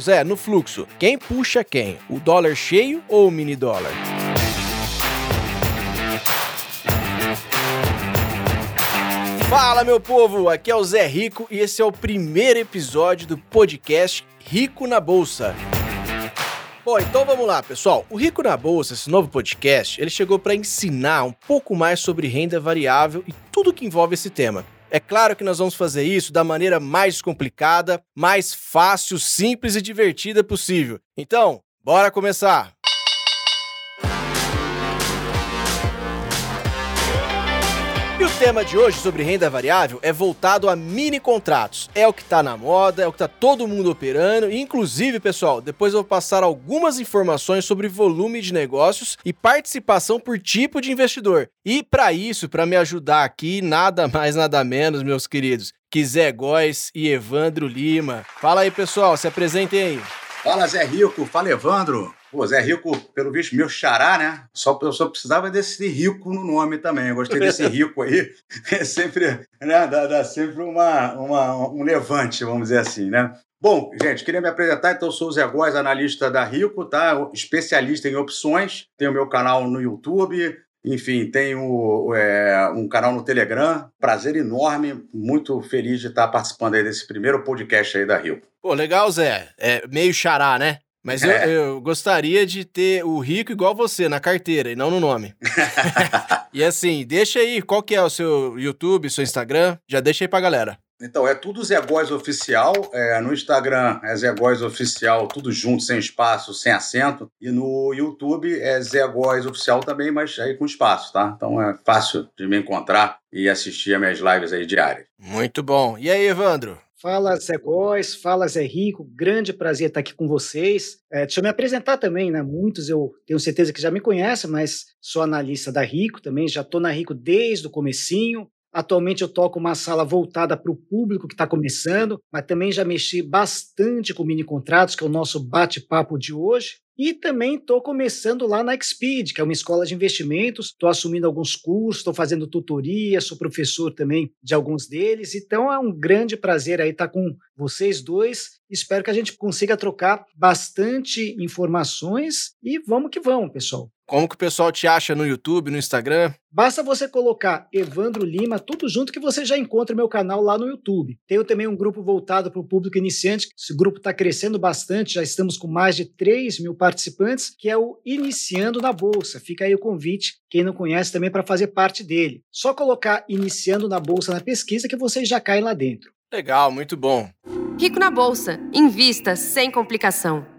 Zé, no fluxo, quem puxa quem? O dólar cheio ou o mini dólar? Fala, meu povo! Aqui é o Zé Rico e esse é o primeiro episódio do podcast Rico na Bolsa. Bom, então vamos lá, pessoal. O Rico na Bolsa, esse novo podcast, ele chegou para ensinar um pouco mais sobre renda variável e tudo que envolve esse tema. É claro que nós vamos fazer isso da maneira mais complicada, mais fácil, simples e divertida possível. Então, bora começar! E o tema de hoje sobre renda variável é voltado a mini contratos. É o que está na moda, é o que está todo mundo operando. E, inclusive, pessoal, depois eu vou passar algumas informações sobre volume de negócios e participação por tipo de investidor. E para isso, para me ajudar aqui, nada mais, nada menos, meus queridos, que Zé Góes e Evandro Lima. Fala aí, pessoal, se apresentem aí. Fala Zé Rico, fala Evandro. Pô, Zé Rico, pelo visto, meu xará, né? Só, eu só precisava desse rico no nome também. Eu gostei desse rico aí. É sempre, né? Dá, dá sempre uma, uma, um levante, vamos dizer assim, né? Bom, gente, queria me apresentar. Então, eu sou o Zé Góes, analista da Rico, tá? Especialista em opções. Tenho meu canal no YouTube. Enfim, tenho é, um canal no Telegram. Prazer enorme. Muito feliz de estar participando aí desse primeiro podcast aí da Rico. Pô, legal, Zé. É meio xará, né? Mas é. eu, eu, gostaria de ter o rico igual você, na carteira e não no nome. e assim, deixa aí qual que é o seu YouTube, seu Instagram, já deixa aí pra galera. Então, é tudo Zé Góes Oficial. É, no Instagram é Zé Góes Oficial, tudo junto, sem espaço, sem acento. E no YouTube é Zé Góes Oficial também, mas aí com espaço, tá? Então é fácil de me encontrar e assistir as minhas lives aí diárias. Muito bom. E aí, Evandro? Fala Zé Góes, fala Zé Rico, grande prazer estar aqui com vocês. É, deixa eu me apresentar também, né? Muitos eu tenho certeza que já me conhecem, mas sou analista da Rico também, já estou na Rico desde o comecinho. Atualmente eu toco uma sala voltada para o público que está começando, mas também já mexi bastante com mini contratos, que é o nosso bate-papo de hoje. E também estou começando lá na Xpeed, que é uma escola de investimentos. Estou assumindo alguns cursos, estou fazendo tutoria, sou professor também de alguns deles. Então é um grande prazer aí estar com vocês dois. Espero que a gente consiga trocar bastante informações e vamos que vamos, pessoal. Como que o pessoal te acha no YouTube, no Instagram? Basta você colocar Evandro Lima, tudo junto, que você já encontra meu canal lá no YouTube. Tenho também um grupo voltado para o público iniciante. Esse grupo está crescendo bastante, já estamos com mais de 3 mil participantes, que é o Iniciando na Bolsa. Fica aí o convite, quem não conhece também, para fazer parte dele. Só colocar Iniciando na Bolsa na pesquisa que vocês já caem lá dentro. Legal, muito bom. Rico na Bolsa. Invista sem complicação.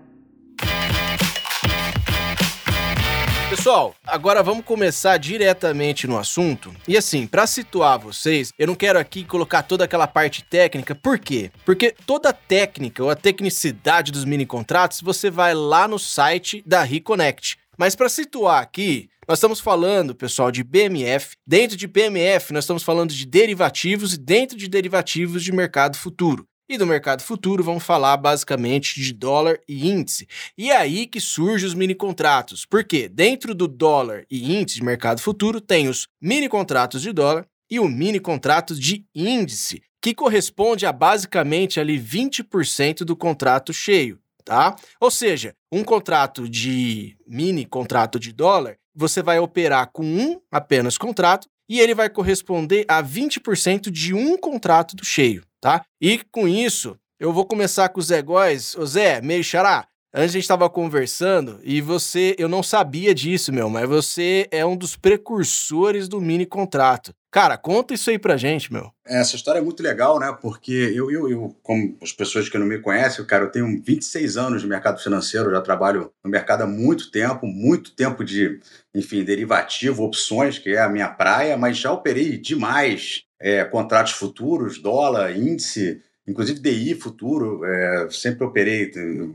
Pessoal, agora vamos começar diretamente no assunto. E assim, para situar vocês, eu não quero aqui colocar toda aquela parte técnica. Por quê? Porque toda a técnica ou a tecnicidade dos mini contratos, você vai lá no site da Reconnect. Mas para situar aqui, nós estamos falando, pessoal, de BMF. Dentro de BMF, nós estamos falando de derivativos e dentro de derivativos de mercado futuro. E do mercado futuro vamos falar basicamente de dólar e índice. E é aí que surgem os mini contratos. Porque dentro do dólar e índice de mercado futuro tem os mini contratos de dólar e o mini contrato de índice, que corresponde a basicamente ali 20% do contrato cheio, tá? Ou seja, um contrato de mini contrato de dólar, você vai operar com um apenas contrato e ele vai corresponder a 20% de um contrato do cheio tá? E com isso, eu vou começar com o Zé Góes. Ô Zé, meio xará, antes a gente estava conversando e você, eu não sabia disso, meu, mas você é um dos precursores do mini contrato. Cara, conta isso aí pra gente, meu. Essa história é muito legal, né? Porque eu, eu, eu, como as pessoas que não me conhecem, cara, eu tenho 26 anos de mercado financeiro, já trabalho no mercado há muito tempo, muito tempo de, enfim, derivativo, opções, que é a minha praia, mas já operei demais é, contratos futuros, dólar, índice, inclusive DI futuro, é, sempre operei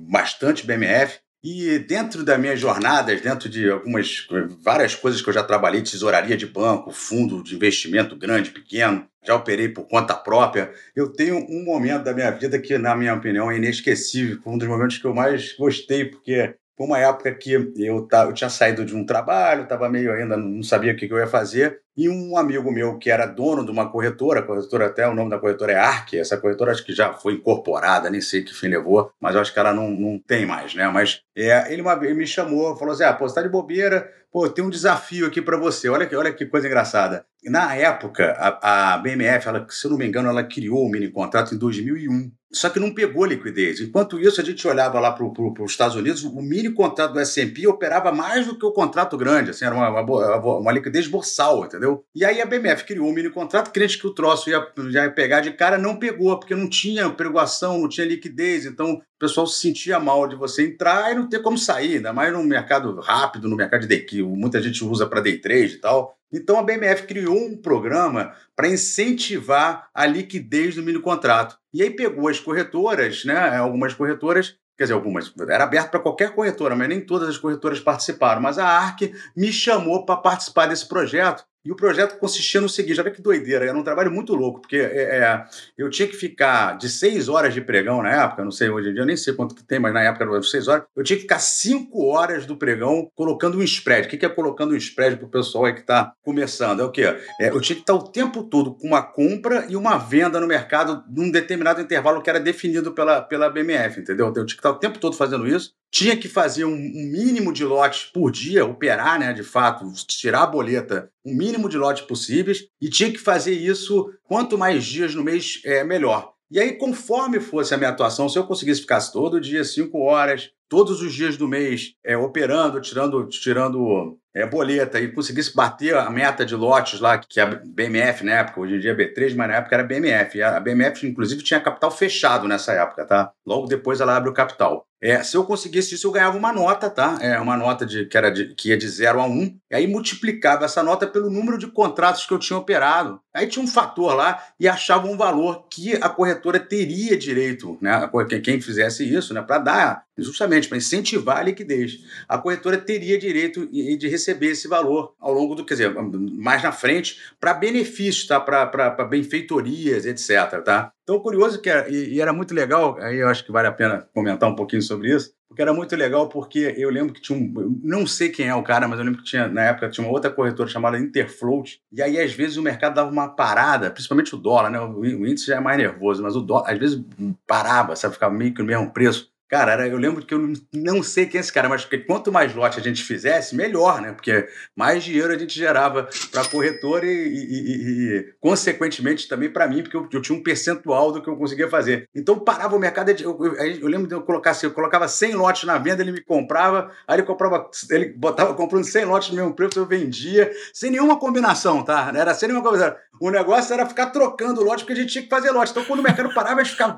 bastante BMF. E dentro das minhas jornadas, dentro de algumas várias coisas que eu já trabalhei, tesouraria de banco, fundo de investimento grande, pequeno, já operei por conta própria. Eu tenho um momento da minha vida que, na minha opinião, é inesquecível, foi um dos momentos que eu mais gostei, porque foi uma época que eu, eu tinha saído de um trabalho, estava meio ainda, não sabia o que eu ia fazer, E um amigo meu que era dono de uma corretora, corretora até o nome da corretora é Arc, essa corretora acho que já foi incorporada, nem sei que fim levou, mas acho que ela não, não tem mais, né? Mas é, ele uma vez me chamou, falou assim: ah, pô, você tá de bobeira, pô, tem um desafio aqui para você. Olha que, olha que coisa engraçada. Na época, a, a BMF, ela, se eu não me engano, ela criou o mini contrato em 2001 só que não pegou liquidez. Enquanto isso, a gente olhava lá para os Estados Unidos, o mini contrato do S&P operava mais do que o contrato grande, assim, era uma, uma, uma, liquidez borsal, entendeu? E aí a BMF criou um mini contrato, crente que o troço ia, já ia pegar de cara, não pegou, porque não tinha pregoação, não tinha liquidez, então o pessoal se sentia mal de você entrar e não ter como sair, ainda mais no mercado rápido, no mercado de day, que muita gente usa para day trade e tal. Então a BMF criou um programa para incentivar a liquidez do mini contrato. E aí pegou as corretoras, né, algumas corretoras, quer dizer, algumas, era aberto para qualquer corretora, mas nem todas as corretoras participaram. Mas a ARC me chamou para participar desse projeto e o projeto consistia no seguinte: olha que doideira, era um trabalho muito louco, porque é, é, eu tinha que ficar de seis horas de pregão na época, não sei hoje em dia, eu nem sei quanto que tem, mas na época eram seis horas, eu tinha que ficar cinco horas do pregão colocando um spread. O que é colocando um spread para o pessoal aí que está começando? É o quê? É, eu tinha que estar o tempo todo com uma compra e uma venda no mercado num determinado intervalo que era definido pela, pela BMF, entendeu? Eu tinha que estar o tempo todo fazendo isso tinha que fazer um, mínimo de lotes por dia, operar, né, de fato, tirar a boleta, o um mínimo de lotes possíveis, e tinha que fazer isso quanto mais dias no mês, é, melhor. E aí, conforme fosse a minha atuação, se eu conseguisse ficar todo dia, cinco horas, todos os dias do mês, é, operando, tirando, tirando é, boleta e conseguisse bater a meta de lotes lá, que é a BMF na época, hoje em dia é B3, mas na época era BMF. A BMF, inclusive, tinha capital fechado nessa época, tá? Logo depois ela abre o capital. É, se eu conseguisse isso, eu ganhava uma nota, tá? É uma nota de, que, era de, que ia de 0 a 1. Um, e aí multiplicava essa nota pelo número de contratos que eu tinha operado. Aí tinha um fator lá e achava um valor que a corretora teria direito, né? Quem fizesse isso, né? Para dar, justamente, para incentivar a liquidez. A corretora teria direito de receber esse valor ao longo do, quer dizer, mais na frente, para benefícios, tá? Para benfeitorias, etc. Tá? Então, curioso que era, e, e, era muito legal, aí eu acho que vale a pena comentar um pouquinho sobre isso, porque era muito legal porque eu lembro que tinha um, não sei quem é o cara, mas eu lembro que tinha, na época, tinha uma outra corretora chamada Interfloat, e aí às vezes o mercado dava uma parada, principalmente o dólar, né? O, o índice já é mais nervoso, mas o dólar, às vezes parava, sabe, ficava meio que no mesmo preço. Cara, eu lembro que eu não sei quem é esse cara, mas quanto mais lote a gente fizesse, melhor, né? Porque mais dinheiro a gente gerava para a corretora e, e, e, e, consequentemente, também para mim, porque eu, eu, tinha um percentual do que eu conseguia fazer. Então, parava o mercado, eu, eu, eu lembro de eu colocar assim, eu colocava 100 lotes na venda, ele me comprava, aí ele comprava, ele botava comprando 100 lotes no mesmo preço, eu vendia, sem nenhuma combinação, tá? Era sem nenhuma combinação. O negócio era ficar trocando lote, porque a gente tinha que fazer lote. Então, quando o mercado parava, a gente ficava...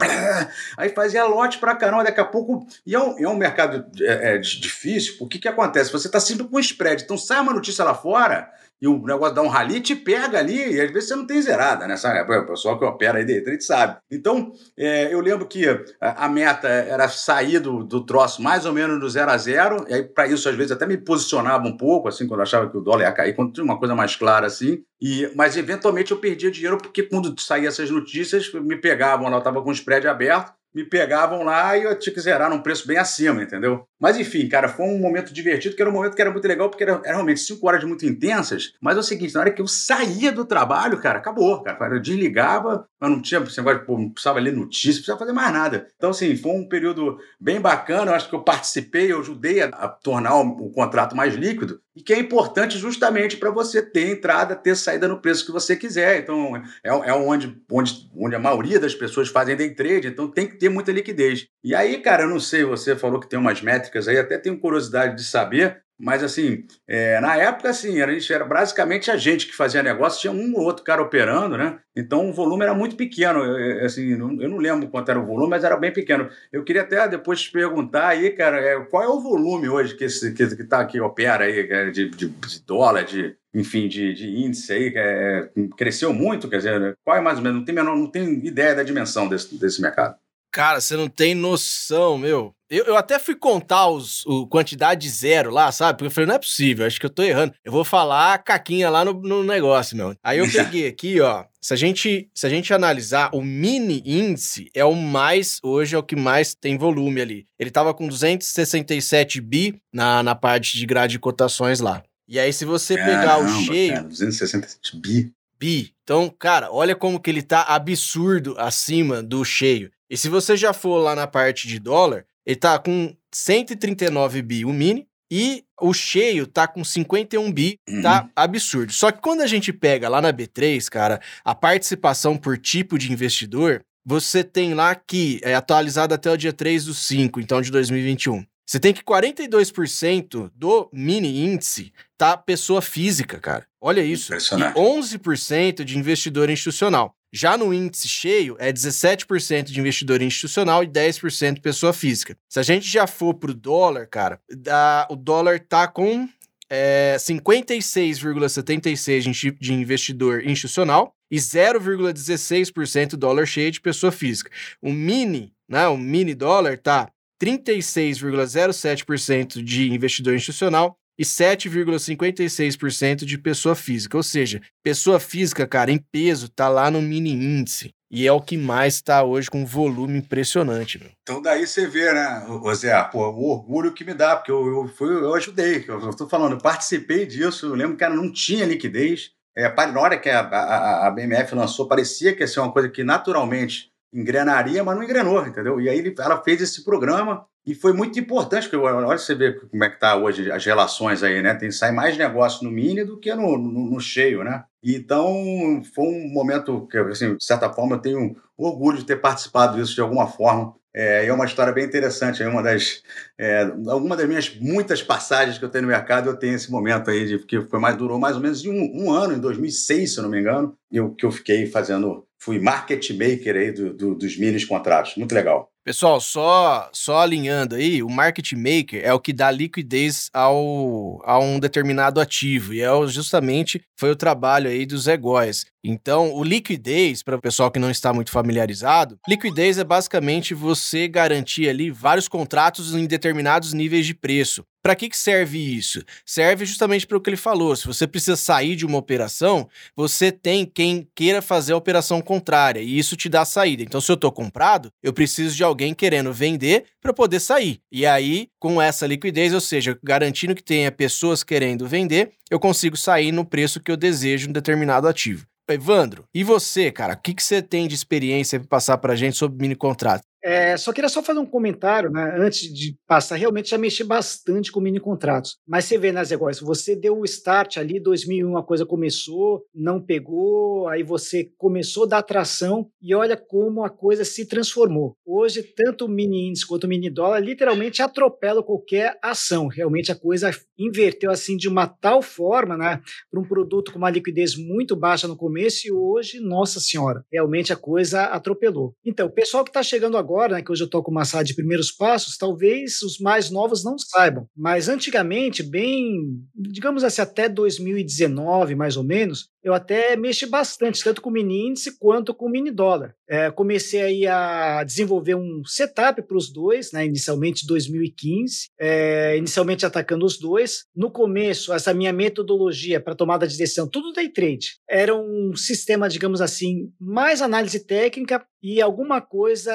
Aí fazia lote para caramba, daqui a pouco pouco. E é um, é um mercado é, é, difícil, porque o que acontece? Você está sempre com spread. Então sai uma notícia lá fora e o negócio dá um rally, te pega ali, e às vezes você não tem zerada, né? Sabe? O pessoal que opera aí a gente sabe. Então, é, eu lembro que a, a, meta era sair do, do troço mais ou menos do zero a zero, e aí para isso, às vezes, até me posicionava um pouco, assim, quando eu achava que o dólar ia cair, quando tinha uma coisa mais clara, assim, e, mas eventualmente eu perdia dinheiro, porque quando saíam essas notícias, me pegavam lá, eu estava com o spread aberto, me pegavam lá e eu tinha que zerar num preço bem acima, entendeu? Mas enfim, cara, foi um momento divertido, que era um momento que era muito legal, porque era, era realmente cinco horas muito intensas. Mas é o seguinte, na hora que eu saía do trabalho, cara, acabou, cara. Eu desligava, mas não tinha esse negócio, pô, não precisava ler notícia, não precisava fazer mais nada. Então, assim, foi um período bem bacana. Eu acho que eu participei, eu ajudei a, a tornar o, o contrato mais líquido e que é importante justamente para você ter entrada, ter saída no preço que você quiser. Então, é, é onde, onde, onde a maioria das pessoas fazem day trade, então tem que ter muita liquidez. E aí, cara, eu não sei, você falou que tem umas métricas aí, até tenho curiosidade de saber, mas assim, é, na época, assim, a gente era basicamente a gente que fazia negócio, tinha um ou outro cara operando, né? Então o volume era muito pequeno. Eu, assim, eu não lembro quanto era o volume, mas era bem pequeno. Eu queria até depois te perguntar aí, cara, é, qual é o volume hoje que esse que, que, tá, opera aí, de, de, de dólar, de, enfim, de, de índice aí, é, cresceu muito, quer dizer, qual é mais ou menos? Não tem, menor, não tem ideia da dimensão desse, desse mercado. Cara, você não tem noção, meu. Eu, eu até fui contar os, o quantidade zero lá, sabe? Porque eu falei, não é possível, acho que eu tô errando. Eu vou falar a caquinha lá no, no negócio, meu. Aí eu peguei aqui, ó. Se a, gente, se a gente analisar, o mini índice é o mais, hoje é o que mais tem volume ali. Ele tava com 267 bi na, na parte de grade de cotações lá. E aí, se você pegar o cheio. Cara, 267 bi. Bi. Então, cara, olha como que ele tá absurdo acima do cheio. E se você já for lá na parte de dólar, ele tá com 139 bi o mini e o cheio tá com 51 bi, uhum. tá absurdo. Só que quando a gente pega lá na B3, cara, a participação por tipo de investidor, você tem lá que é atualizado até o dia 3 do 5, então de 2021. Você tem que 42% do mini índice tá pessoa física, cara. Olha isso. E 11% de investidor institucional. Já no índice cheio, é 17% de investidor institucional e 10% pessoa física. Se a gente já for pro dólar, cara, a, o dólar tá com é, 56,76% de investidor institucional e 0,16% dólar cheio de pessoa física. O mini, né, o mini dólar tá 36,07% de investidor institucional e 7,56% de pessoa física. Ou seja, pessoa física, cara, em peso, tá lá no mini índice. E é o que mais está hoje com um volume impressionante, meu. Então daí você vê, né, Zé, pô, o orgulho que me dá, porque eu, eu, fui, eu ajudei, eu estou falando, eu participei disso, eu lembro que ela não tinha liquidez. É, na hora que a, a, a BMF lançou, parecia que ia ser uma coisa que naturalmente engrenaria, mas não engrenou, entendeu? E aí ela fez esse programa e foi muito importante, porque olha você vê como é que tá hoje as relações aí, né? Tem sai mais negócio no mini do que no, no, no, cheio, né? Então foi um momento que, assim, de certa forma, eu tenho orgulho de ter participado disso de alguma forma. É, é uma história bem interessante, é uma das, é, alguma das minhas muitas passagens que eu tenho no mercado, eu tenho esse momento aí de que foi mais durou mais ou menos um, um ano, em 2006, se eu não me engano, eu, que eu fiquei fazendo fui market maker aí do, do, dos mini contratos. Muito legal. Pessoal, só só alinhando aí, o market maker é o que dá liquidez ao, a um determinado ativo e é justamente foi o trabalho aí dos egóis. Então, o liquidez, para o pessoal que não está muito familiarizado, liquidez é basicamente você garantir ali vários contratos em determinados níveis de preço. Para que, que serve isso? Serve justamente para o que ele falou. Se você precisa sair de uma operação, você tem quem queira fazer a operação contrária e isso te dá saída. Então, se eu estou comprado, eu preciso de alguém querendo vender para poder sair. E aí, com essa liquidez, ou seja, garantindo que tenha pessoas querendo vender, eu consigo sair no preço que eu desejo em determinado ativo. Evandro, e você, cara, o que, que você tem de experiência para passar para gente sobre mini contrato? É, só queria só fazer um comentário, né, antes de passar, realmente já mexi bastante com mini contratos, mas você vê, né, Zé você deu o start ali, 2001 a coisa começou, não pegou, aí você começou a dar tração e olha como a coisa se transformou. Hoje, tanto o mini índice quanto o mini dólar literalmente atropelam qualquer ação, realmente a coisa inverteu assim de uma tal forma, né, para um produto com uma liquidez muito baixa no começo e hoje, nossa senhora, realmente a coisa atropelou. Então, o pessoal que está chegando agora agora, né, que hoje eu estou com uma sala de primeiros passos, talvez os mais novos não saibam. Mas antigamente, bem, digamos assim, até 2019, mais ou menos, eu até mexi bastante, tanto com o mini índice quanto com o mini dólar. É, comecei aí a desenvolver um setup para os dois, né, inicialmente em 2015, é, inicialmente atacando os dois. No começo, essa minha metodologia para tomada de decisão, tudo day trade, era um sistema, digamos assim, mais análise técnica e alguma coisa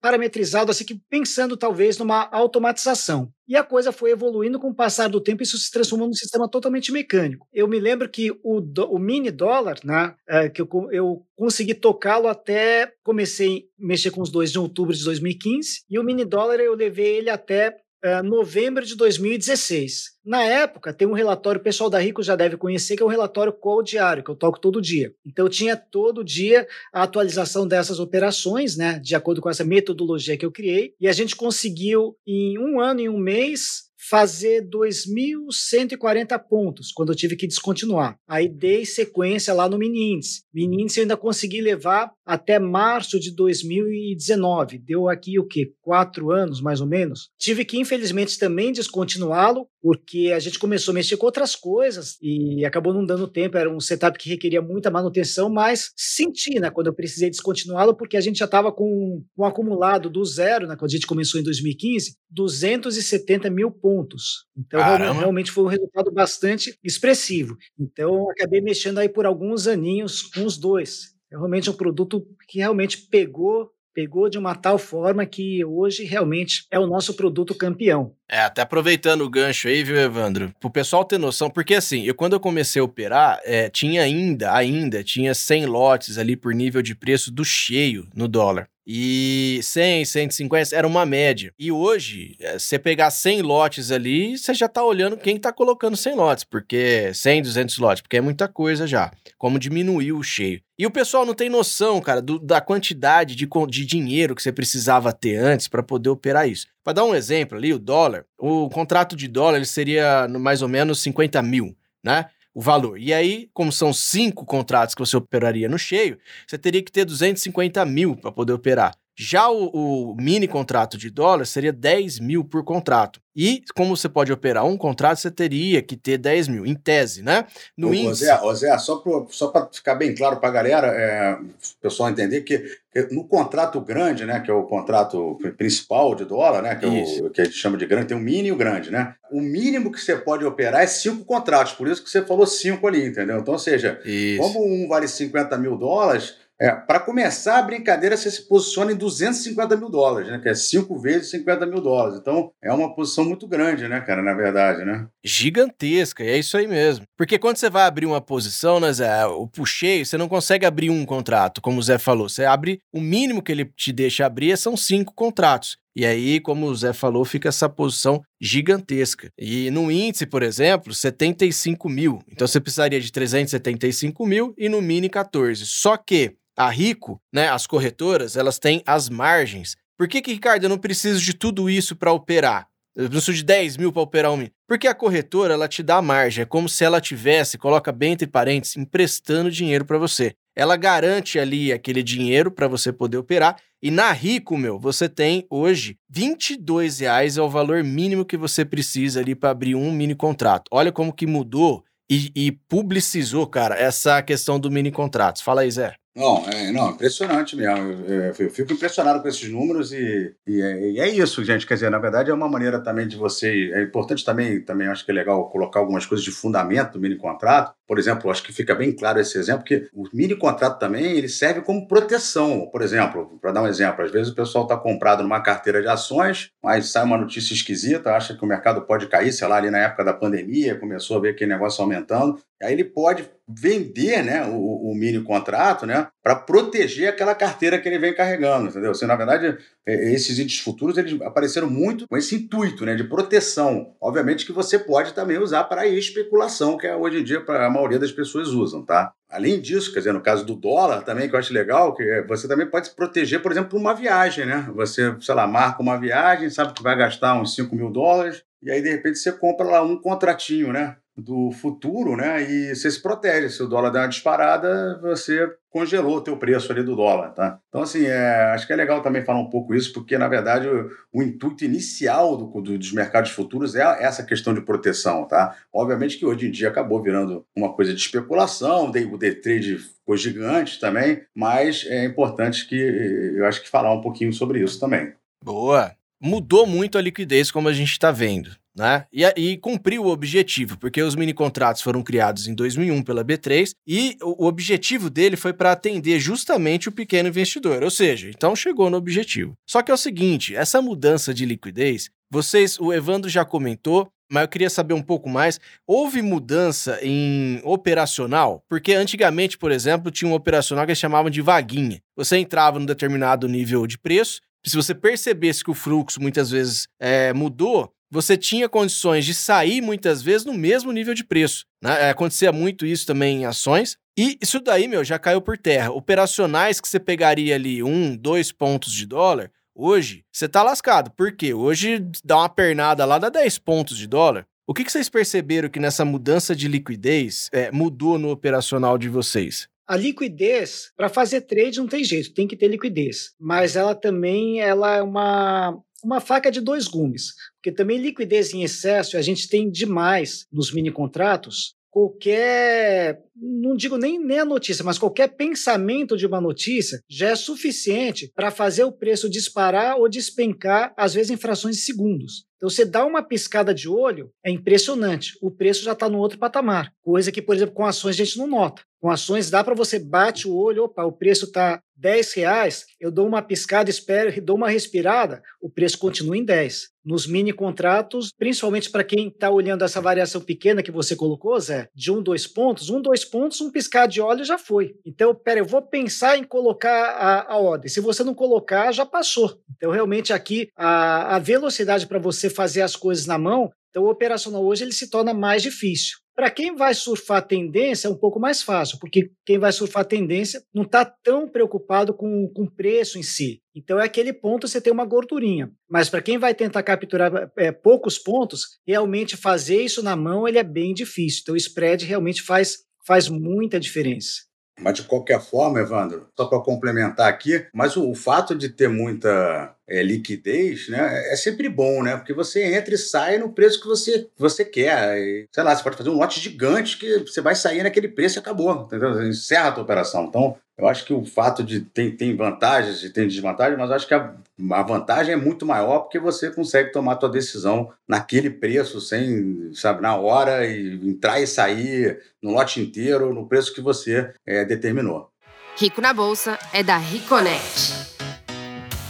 parametrizado, assim, pensando talvez numa automatização. E a coisa foi evoluindo com o passar do tempo, isso se transformou num sistema totalmente mecânico. Eu me lembro que o, o mini dólar, né, é, que eu, eu consegui tocá-lo até comecei a mexer com os dois em outubro de 2015, e o mini dólar eu levei ele até uh, novembro de 2016. Na época, tem um relatório, o pessoal da Rico já deve conhecer, que é o relatório Call Diário, que eu toco todo dia. Então, eu tinha todo dia a atualização dessas operações, né, de acordo com essa metodologia que eu criei, e a gente conseguiu, em um ano e um mês, fazer 2.140 pontos quando eu tive que descontinuar. Aí dei sequência lá no mini índice. Mini índice eu ainda consegui levar até março de 2019. Deu aqui o quê? Quatro anos, mais ou menos. Tive que, infelizmente, também descontinuá-lo, porque a gente começou a mexer com outras coisas e acabou não dando tempo. Era um setup que requeria muita manutenção, mas senti, né, quando eu precisei descontinuá-lo, porque a gente já estava com um acumulado do zero, né, quando a gente começou em 2015, 270 mil pontos. Então, Caramba. realmente foi um resultado bastante expressivo. Então, acabei mexendo aí por alguns aninhos com os dois. É realmente um produto que realmente pegou pegou de uma tal forma que hoje realmente é o nosso produto campeão. É, até aproveitando o gancho aí, viu, Evandro? Pro pessoal ter noção, porque assim, eu quando eu comecei a operar, é, tinha ainda, ainda, tinha 100 lotes ali por nível de preço do cheio no dólar. E 100, 150 era uma média. E hoje, eh, você pegar 100 lotes ali, você já tá olhando quem tá colocando 100 lotes, porque 100, 200 lotes, porque é muita coisa já. Como diminuiu o cheio. E o pessoal não tem noção, cara, do, da quantidade de, de dinheiro que você precisava ter antes para poder operar isso. Para dar um exemplo ali, o dólar, o contrato de dólar ele seria mais ou menos 50 mil, né? o valor. E aí, como são cinco contratos que você operaria no cheio, você teria que ter 250 mil para poder operar. Já o, o, mini contrato de dólar seria 10 mil por contrato. E como você pode operar um contrato, você teria que ter 10 mil, em tese, né? No Ô, índice... Zé, ô Zé, só para só ficar bem claro para a galera, é, o pessoal entender que, que, no contrato grande, né, que é o contrato principal de dólar, né, que, é o, que a gente chama de grande, tem o mini e o grande, né? O mínimo que você pode operar é cinco contratos, por isso que você falou cinco ali, entendeu? Então, ou seja, isso. como um vale 50 mil dólares é, para começar a brincadeira, você se posiciona em 250 mil dólares, né? Que é cinco vezes 50 mil dólares. Então, é uma posição muito grande, né, cara, na verdade, né? Gigantesca, é isso aí mesmo. Porque quando você vai abrir uma posição, né, Zé, o puxei, você não consegue abrir um contrato, como o Zé falou. Você abre, o mínimo que ele te deixa abrir são cinco contratos. E aí, como o Zé falou, fica essa posição gigantesca. E no índice, por exemplo, 75 mil. Então você precisaria de 375 mil e no mini 14. Só que a Rico, né, as corretoras, elas têm as margens. Por que, que Ricardo, eu não preciso de tudo isso para operar? Eu preciso de 10 mil para operar um Porque a corretora, ela te dá margem. É como se ela tivesse, coloca bem entre parênteses, emprestando dinheiro para você. Ela garante ali aquele dinheiro para você poder operar. E na Rico, meu, você tem hoje 22 reais é o valor mínimo que você precisa ali para abrir um mini contrato. Olha como que mudou e, e publicizou, cara, essa questão do mini contratos. Fala aí, Zé. Não, é, não, impressionante mesmo. Eu, eu, fico impressionado com esses números e, e, é, e, é, isso, gente. Quer dizer, na verdade é uma maneira também de você. É importante também, também acho que é legal colocar algumas coisas de fundamento do mini contrato. Por exemplo, acho que fica bem claro esse exemplo, que o mini contrato também ele serve como proteção. Por exemplo, para dar um exemplo, às vezes o pessoal está comprado numa carteira de ações, mas sai uma notícia esquisita, acha que o mercado pode cair, sei lá, ali na época da pandemia, começou a ver aquele negócio aumentando. Aí ele pode vender né, o, o mini contrato né, para proteger aquela carteira que ele vem carregando, entendeu? Assim, na verdade, é, esses índices futuros eles apareceram muito com esse intuito né, de proteção. Obviamente que você pode também usar para especulação, que é hoje em dia a maioria das pessoas usam, tá? Além disso, quer dizer, no caso do dólar também, que eu acho legal, que é, você também pode se proteger, por exemplo, por uma viagem, né? Você, sei lá, marca uma viagem, sabe que vai gastar uns 5 mil dólares, e aí, de repente, você compra lá um contratinho, né? Do futuro, né? E você se protege. Se o dólar der uma disparada, você congelou o teu preço ali do dólar, tá? Então, assim, é, acho que é legal também falar um pouco isso, porque, na verdade, o, o intuito inicial do, do, dos mercados futuros é essa questão de proteção, tá? Obviamente que hoje em dia acabou virando uma coisa de especulação, o day trade ficou gigante também, mas é importante que eu acho que falar um pouquinho sobre isso também. Boa! Mudou muito a liquidez, como a gente está vendo né? E, e cumpriu o objetivo, porque os mini contratos foram criados em 2001 pela B3 e o, o objetivo dele foi para atender justamente o pequeno investidor, ou seja, então chegou no objetivo. Só que é o seguinte, essa mudança de liquidez, vocês, o Evandro já comentou, mas eu queria saber um pouco mais. Houve mudança em operacional? Porque antigamente, por exemplo, tinha um operacional que eles chamavam de vaguinha. Você entrava num determinado nível de preço, se você percebesse que o fluxo muitas vezes é, mudou, você tinha condições de sair muitas vezes no mesmo nível de preço. Né? É, acontecia muito isso também em ações. E isso daí, meu, já caiu por terra. Operacionais que você pegaria ali um, dois pontos de dólar, hoje você tá lascado. Por quê? Hoje dá uma pernada lá, dá 10 pontos de dólar. O que, que vocês perceberam que nessa mudança de liquidez é, mudou no operacional de vocês? A liquidez, para fazer trade não tem jeito, tem que ter liquidez. Mas ela também ela é uma, uma faca de dois gumes, porque também liquidez em excesso a gente tem demais nos mini contratos. Qualquer, não digo nem, nem a notícia, mas qualquer pensamento de uma notícia já é suficiente para fazer o preço disparar ou despencar, às vezes em frações de segundos. Então, você dá uma piscada de olho, é impressionante. O preço já está no outro patamar. Coisa que, por exemplo, com ações a gente não nota. Com ações dá para você bate o olho, opa, o preço está 10 reais, eu dou uma piscada, espero, dou uma respirada, o preço continua em 10. Nos mini contratos, principalmente para quem está olhando essa variação pequena que você colocou, Zé, de um, dois pontos, um, dois pontos, um piscar de óleo já foi. Então, pera, eu vou pensar em colocar a, a ordem. Se você não colocar, já passou. Então, realmente aqui, a, a velocidade para você fazer as coisas na mão, então o operacional hoje ele se torna mais difícil. Para quem vai surfar tendência é um pouco mais fácil, porque quem vai surfar tendência não está tão preocupado com o preço em si. Então é aquele ponto você tem uma gordurinha. Mas para quem vai tentar capturar é, poucos pontos, realmente fazer isso na mão ele é bem difícil. Então o spread realmente faz, faz muita diferença. Mas de qualquer forma, Evandro, só para complementar aqui, mas o, o, fato de ter muita é, liquidez, né, é sempre bom, né? Porque você entra e sai no preço que você, você quer. E, sei lá, você pode fazer um lote gigante que você vai sair naquele preço e acabou, entendeu? Encerra a tua operação. Então, eu acho que o fato de tem, tem vantagens e tem desvantagens, mas acho que a, a vantagem é muito maior porque você consegue tomar a tua decisão naquele preço, sem, sabe, na hora, e entrar e sair no lote inteiro, no preço que você é, determinou. Rico na Bolsa é da Riconect.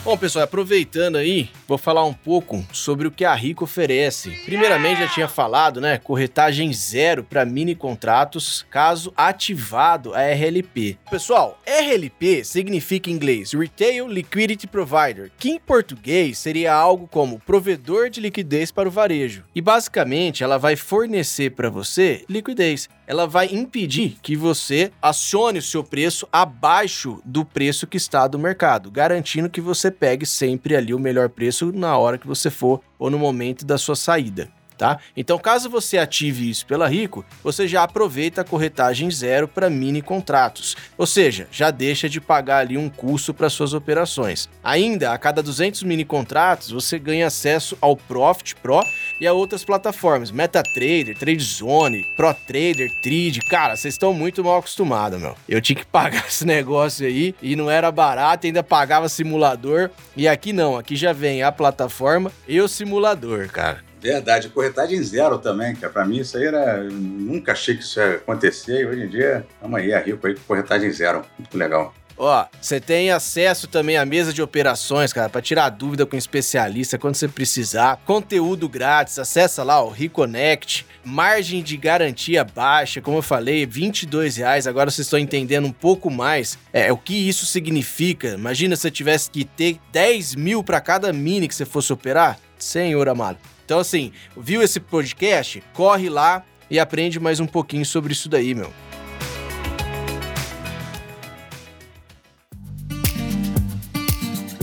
Bom, pessoal, aproveitando aí, vou falar um pouco sobre o que a Rico oferece. Primeiramente, já tinha falado, né? Corretagem zero para mini contratos, caso ativado a RLP. Pessoal, RLP significa em inglês Retail Liquidity Provider, que em português seria algo como provedor de liquidez para o varejo. E basicamente, ela vai fornecer para você liquidez ela vai impedir que você acione o seu preço abaixo do preço que está do mercado, garantindo que você pegue sempre ali o melhor preço na hora que você for ou no momento da sua saída tá? Então, caso você ative isso pela Rico, você já aproveita a corretagem zero para mini contratos, ou seja, já deixa de pagar ali um custo para suas operações. Ainda, a cada 200 mini contratos, você ganha acesso ao Profit Pro e a outras plataformas, MetaTrader, TradeZone, ProTrader, Trade. Cara, vocês estão muito mal acostumados, meu. Eu tinha que pagar esse negócio aí e não era barato, ainda pagava simulador. E aqui não, aqui já vem a plataforma e o simulador, cara. Verdade, corretagem zero também, que para mim isso aí era. Nunca achei que isso ia acontecer e hoje em dia, vamos aí, a Rico aí com corretagem zero. Muito legal. Ó, você tem acesso também à mesa de operações, cara, para tirar dúvida com um especialista quando você precisar. Conteúdo grátis, acessa lá o Reconnect. Margem de garantia baixa, como eu falei, 22 reais. Agora vocês estão entendendo um pouco mais é, o que isso significa. Imagina se você tivesse que ter 10 mil para cada mini que você fosse operar. Senhor amado. Então, assim, viu esse podcast? Corre lá e aprende mais um pouquinho sobre isso daí, meu.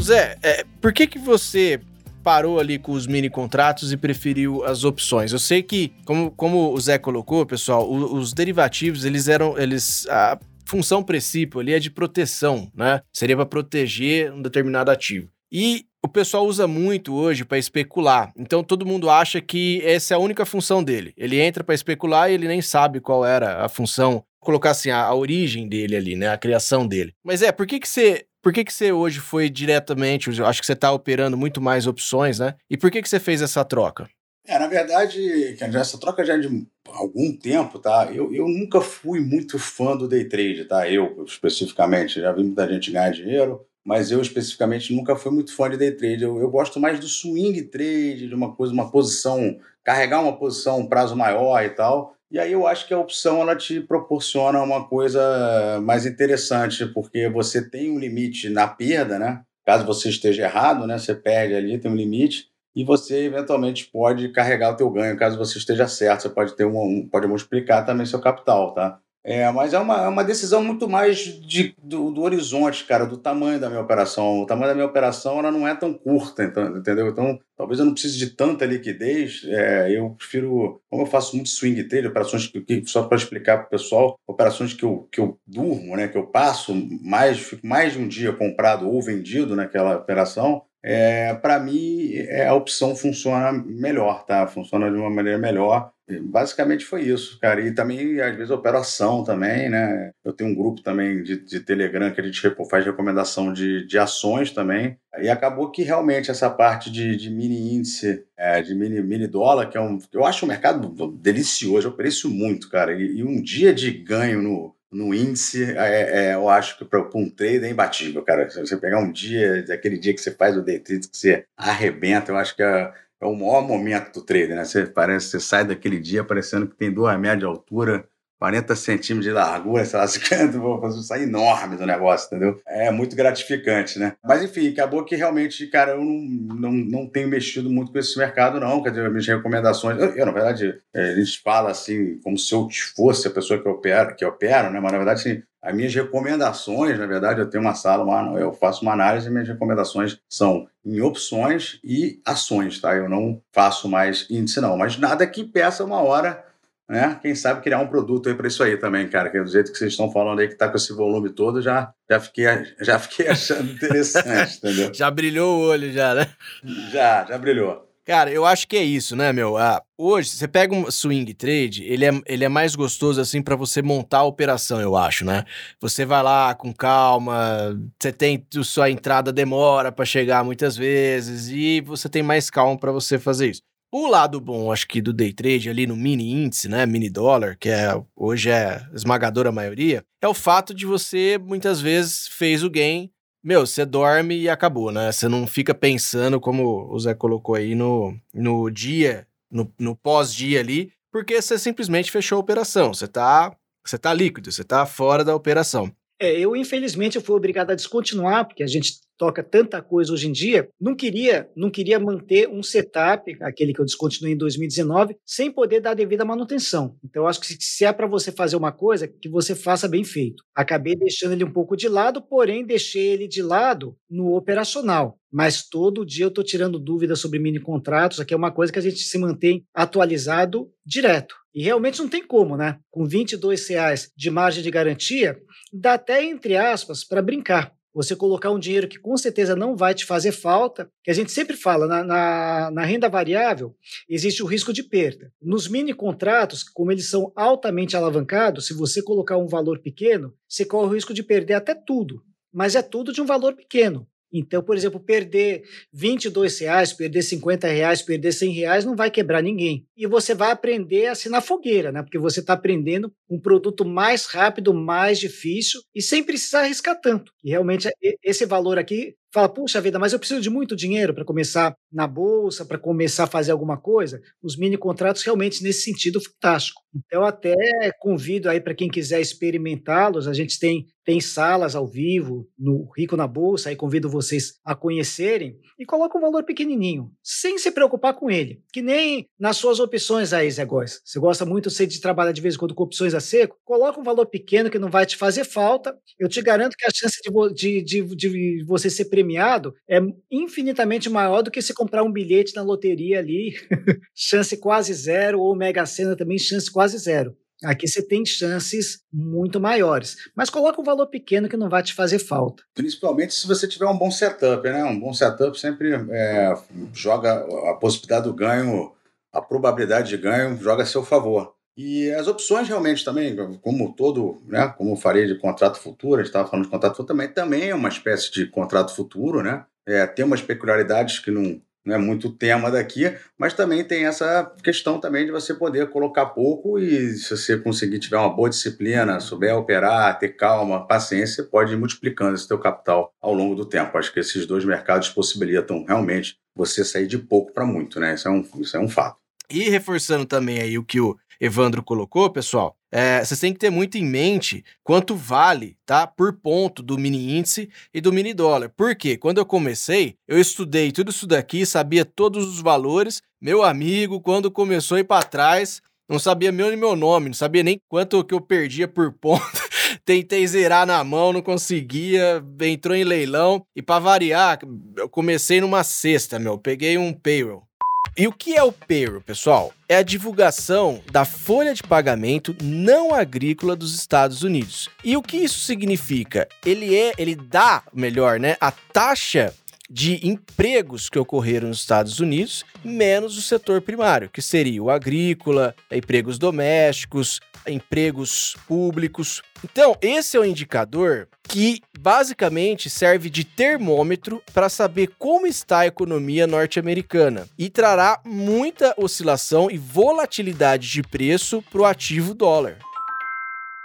Zé, é, por que que você parou ali com os mini contratos e preferiu as opções? Eu sei que, como, como o Zé colocou, pessoal, os, os derivativos, eles eram, eles, a função princípio ali é de proteção, né? Seria para proteger um determinado ativo. E o pessoal usa muito hoje para especular. Então todo mundo acha que essa é a única função dele. Ele entra para especular e ele nem sabe qual era a função, colocar assim, a, a, origem dele ali, né, a criação dele. Mas é, por que que você por que, que você hoje foi diretamente? Eu acho que você está operando muito mais opções, né? E por que, que você fez essa troca? É, na verdade, essa troca já é de algum tempo, tá? Eu, eu nunca fui muito fã do day trade, tá? Eu, especificamente, já vi muita gente ganhar dinheiro, mas eu especificamente nunca fui muito fã de day trade. Eu, eu gosto mais do swing trade, de uma coisa, uma posição, carregar uma posição um prazo maior e tal. E aí eu acho que a opção ela te proporciona uma coisa mais interessante, porque você tem um limite na perda, né? Caso você esteja errado, né? Você perde ali, tem um limite e você eventualmente pode carregar o teu ganho caso você esteja certo. Você pode ter um, pode multiplicar também seu capital, tá? É, mas é uma, é uma decisão muito mais de, do, do, horizonte, cara, do tamanho da minha operação. O tamanho da minha operação ela não é tão curta, então, entendeu? Então, talvez eu não precise de tanta liquidez. É, eu prefiro, como eu faço muito swing trade, operações que, que só para explicar para o pessoal, operações que eu, que eu durmo, né, que eu passo mais, fico mais de um dia comprado ou vendido naquela operação. é, para mim é, a opção funciona melhor, tá? Funciona de uma maneira melhor. Basicamente foi isso, cara. E também, às vezes, operação também, né? Eu tenho um grupo também de, de Telegram que a gente faz recomendação de, de ações também. E acabou que realmente essa parte de, de mini índice, é, de mini, mini dólar, que é um. Eu acho um mercado delicioso, eu aprecio muito, cara. E, e um dia de ganho no, no índice, é, é, eu acho que para um trade é imbatível, cara. Se você pegar um dia, aquele dia que você faz o day trade, que você arrebenta, eu acho que é, é o maior momento do trader, né? Você parece, você sai daquele dia parecendo que tem duas metros de altura, 40 centímetros de largura, sei lá, 50, vou sair enorme do negócio, entendeu? É muito gratificante, né? Mas enfim, acabou que realmente, cara, eu não, não, não tenho mexido muito com esse mercado, não. Quer dizer, minhas recomendações. Eu, eu, na verdade, é, a gente fala assim, como se eu fosse a pessoa que opera, que opera, né? Mas na verdade, assim, as minhas recomendações, na verdade, eu tenho uma sala, uma, eu faço uma análise e minhas recomendações são em opções e ações, tá? Eu não faço mais índice, não. Mas nada que peça uma hora né? Quem sabe criar um produto aí para isso aí também, cara. Que do jeito que vocês estão falando aí que tá com esse volume todo, já, já, fiquei, já fiquei achando interessante, entendeu? Já brilhou o olho, já, né? Já, já brilhou. Cara, eu acho que é isso, né, meu? Ah, hoje, você pega um swing trade, ele é, ele é mais gostoso, assim, para você montar a operação, eu acho, né? Você vai lá com calma, você tem sua entrada demora para chegar muitas vezes e você tem mais calma para você fazer isso. O lado bom, acho que do day trade ali no mini índice, né, mini dólar, que é hoje é esmagadora maioria, é o fato de você muitas vezes fez o gain, meu, você dorme e acabou, né? Você não fica pensando como o Zé colocou aí no, no dia, no, no pós-dia ali, porque você simplesmente fechou a operação, você tá, você tá líquido, você tá fora da operação. É, eu infelizmente eu fui obrigado a descontinuar, porque a gente toca tanta coisa hoje em dia, não queria, não queria manter um setup, aquele que eu descontinuei em 2019, sem poder dar devida manutenção. Então, eu acho que se é para você fazer uma coisa, que você faça bem feito. Acabei deixando ele um pouco de lado, porém deixei ele de lado no operacional. Mas todo dia eu estou tirando dúvidas sobre mini contratos, aqui é uma coisa que a gente se mantém atualizado direto. E realmente não tem como, né? Com 22 reais de margem de garantia, dá até, entre aspas, para brincar você colocar um dinheiro que com certeza não vai te fazer falta, que a gente sempre fala, na, na, na, renda variável existe o risco de perda. Nos mini contratos, como eles são altamente alavancados, se você colocar um valor pequeno, você corre o risco de perder até tudo, mas é tudo de um valor pequeno. Então, por exemplo, perder 22 reais, perder 50 reais, perder 100 reais não vai quebrar ninguém. E você vai aprender assim na fogueira, né? Porque você está aprendendo um produto mais rápido, mais difícil e sem precisar arriscar tanto. E realmente esse valor aqui fala, puxa vida, mas eu preciso de muito dinheiro para começar na bolsa, para começar a fazer alguma coisa. Os mini contratos realmente nesse sentido fantástico. Então até convido aí para quem quiser experimentá-los, a gente tem tem salas ao vivo no Rico na Bolsa, aí convido vocês a conhecerem e coloca um valor pequenininho, sem se preocupar com ele, que nem nas suas opções aí, Zé Góes. Você gosta muito de trabalhar de vez em quando com opções a seco, coloca um valor pequeno que não vai te fazer falta. Eu te garanto que a chance de, de, de, de você ser premiado é infinitamente maior do que se comprar um bilhete na loteria ali, chance quase zero, ou Mega Sena também, chance quase zero. Aqui você tem chances muito maiores. Mas coloca um valor pequeno que não vai te fazer falta. Principalmente se você tiver um bom setup, né? Um bom setup sempre é, joga a possibilidade do ganho, a probabilidade de ganho joga a seu favor. E as opções realmente também, como todo, né, como eu falei de contrato futuro, a gente estava falando de contrato futuro também, também é uma espécie de contrato futuro, né? É, tem umas peculiaridades que não, não é muito tema daqui, mas também tem essa questão também de você poder colocar pouco e se você conseguir tiver uma boa disciplina, souber operar, ter calma, paciência, pode ir multiplicando esse teu capital ao longo do tempo. Acho que esses dois mercados possibilitam realmente você sair de pouco para muito, né? Isso é um, isso é um fato. E reforçando também aí o que o Evandro colocou, pessoal, é, vocês têm que ter muito em mente quanto vale, tá? Por ponto do mini índice e do mini dólar. Porque quando eu comecei, eu estudei tudo isso daqui, sabia todos os valores. Meu amigo, quando começou a ir para trás, não sabia meu nem meu nome, não sabia nem quanto que eu perdia por ponto. Tentei zerar na mão, não conseguia, entrou em leilão. E para variar, eu comecei numa sexta, meu. Peguei um payroll. E o que é o payroll, pessoal? É a divulgação da folha de pagamento não agrícola dos Estados Unidos. E o que isso significa? Ele é, ele dá, melhor, né, a taxa de empregos que ocorreram nos Estados Unidos, menos o setor primário, que seria o agrícola, empregos domésticos, empregos públicos. Então, esse é o indicador que basicamente serve de termômetro para saber como está a economia norte-americana e trará muita oscilação e volatilidade de preço para o ativo dólar.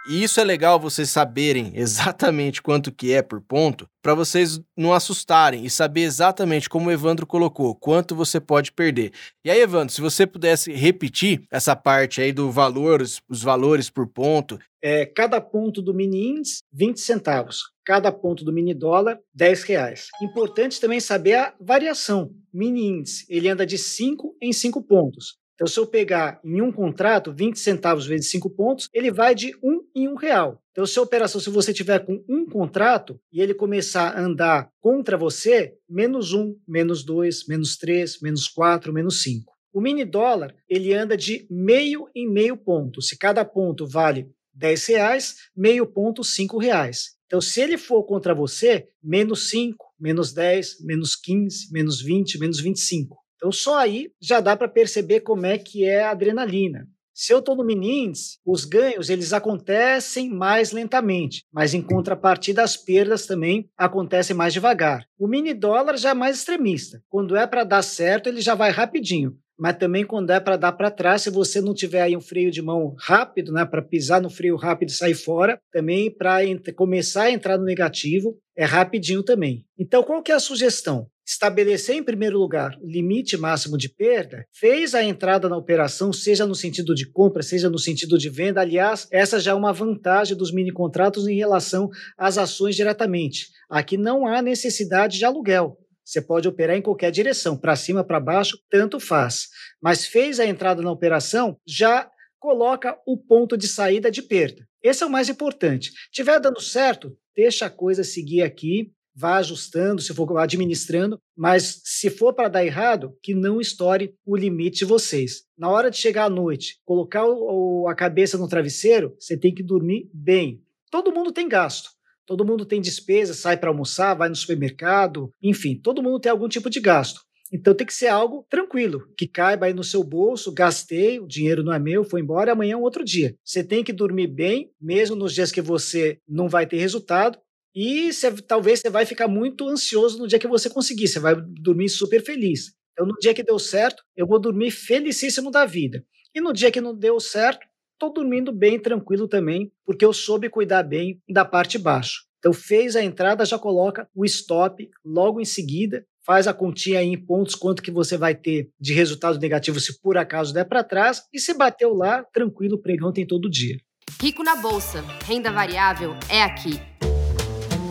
E isso é legal vocês saberem exatamente quanto que é por ponto, para vocês não assustarem e saber exatamente como o Evandro colocou, quanto você pode perder. E aí, Evandro, se você pudesse repetir essa parte aí do valores, os valores por ponto. É, cada ponto do mini índice, 20 centavos. Cada ponto do mini dólar, 10 reais. Importante também saber a variação. Mini índice, ele anda de 5 em 5 pontos. Então, se eu pegar em um contrato 20 centavos vezes 5 pontos, ele vai de 1 em 1 real. Então, se a operação, se você tiver com um contrato e ele começar a andar contra você, menos 1, menos 2, menos 3, menos 4, menos 5. O mini dólar, ele anda de meio em meio ponto. Se cada ponto vale 10 reais, meio ponto 5 reais. Então, se ele for contra você, menos 5, menos 10, menos 15, menos 20, menos 25. Então, só aí já dá para perceber como é que é a adrenalina. Se eu estou no mini índice, os ganhos eles acontecem mais lentamente, mas em contrapartida as perdas também acontecem mais devagar. O mini dólar já é mais extremista. Quando é para dar certo, ele já vai rapidinho. Mas também quando é para dar para trás, se você não tiver aí um freio de mão rápido, né, para pisar no freio rápido e sair fora, também para começar a entrar no negativo, é rapidinho também. Então, qual que é a sugestão? Estabelecer em primeiro lugar o limite máximo de perda, fez a entrada na operação, seja no sentido de compra, seja no sentido de venda. Aliás, essa já é uma vantagem dos mini contratos em relação às ações diretamente. Aqui não há necessidade de aluguel. Você pode operar em qualquer direção, para cima, para baixo, tanto faz. Mas fez a entrada na operação, já coloca o ponto de saída de perda. Esse é o mais importante. Tiver dando certo, deixa a coisa seguir aqui vá ajustando, se for administrando, mas se for para dar errado, que não estoure o limite de vocês. Na hora de chegar à noite, colocar o, a cabeça no travesseiro, você tem que dormir bem. Todo mundo tem gasto. Todo mundo tem despesa, sai para almoçar, vai no supermercado, enfim, todo mundo tem algum tipo de gasto. Então tem que ser algo tranquilo, que caiba aí no seu bolso, gastei, o dinheiro não é meu, foi embora, amanhã é um outro dia. Você tem que dormir bem, mesmo nos dias que você não vai ter resultado, e cê, talvez você vai ficar muito ansioso no dia que você conseguir, você vai dormir super feliz. Então, no dia que deu certo, eu vou dormir felicíssimo da vida. E no dia que não deu certo, estou dormindo bem, tranquilo também, porque eu soube cuidar bem da parte baixo. Então, fez a entrada, já coloca o stop logo em seguida, faz a continha em pontos, quanto que você vai ter de resultado negativo se por acaso der para trás, e se bateu lá, tranquilo, pregão tem todo dia. Rico na Bolsa, renda variável é aqui.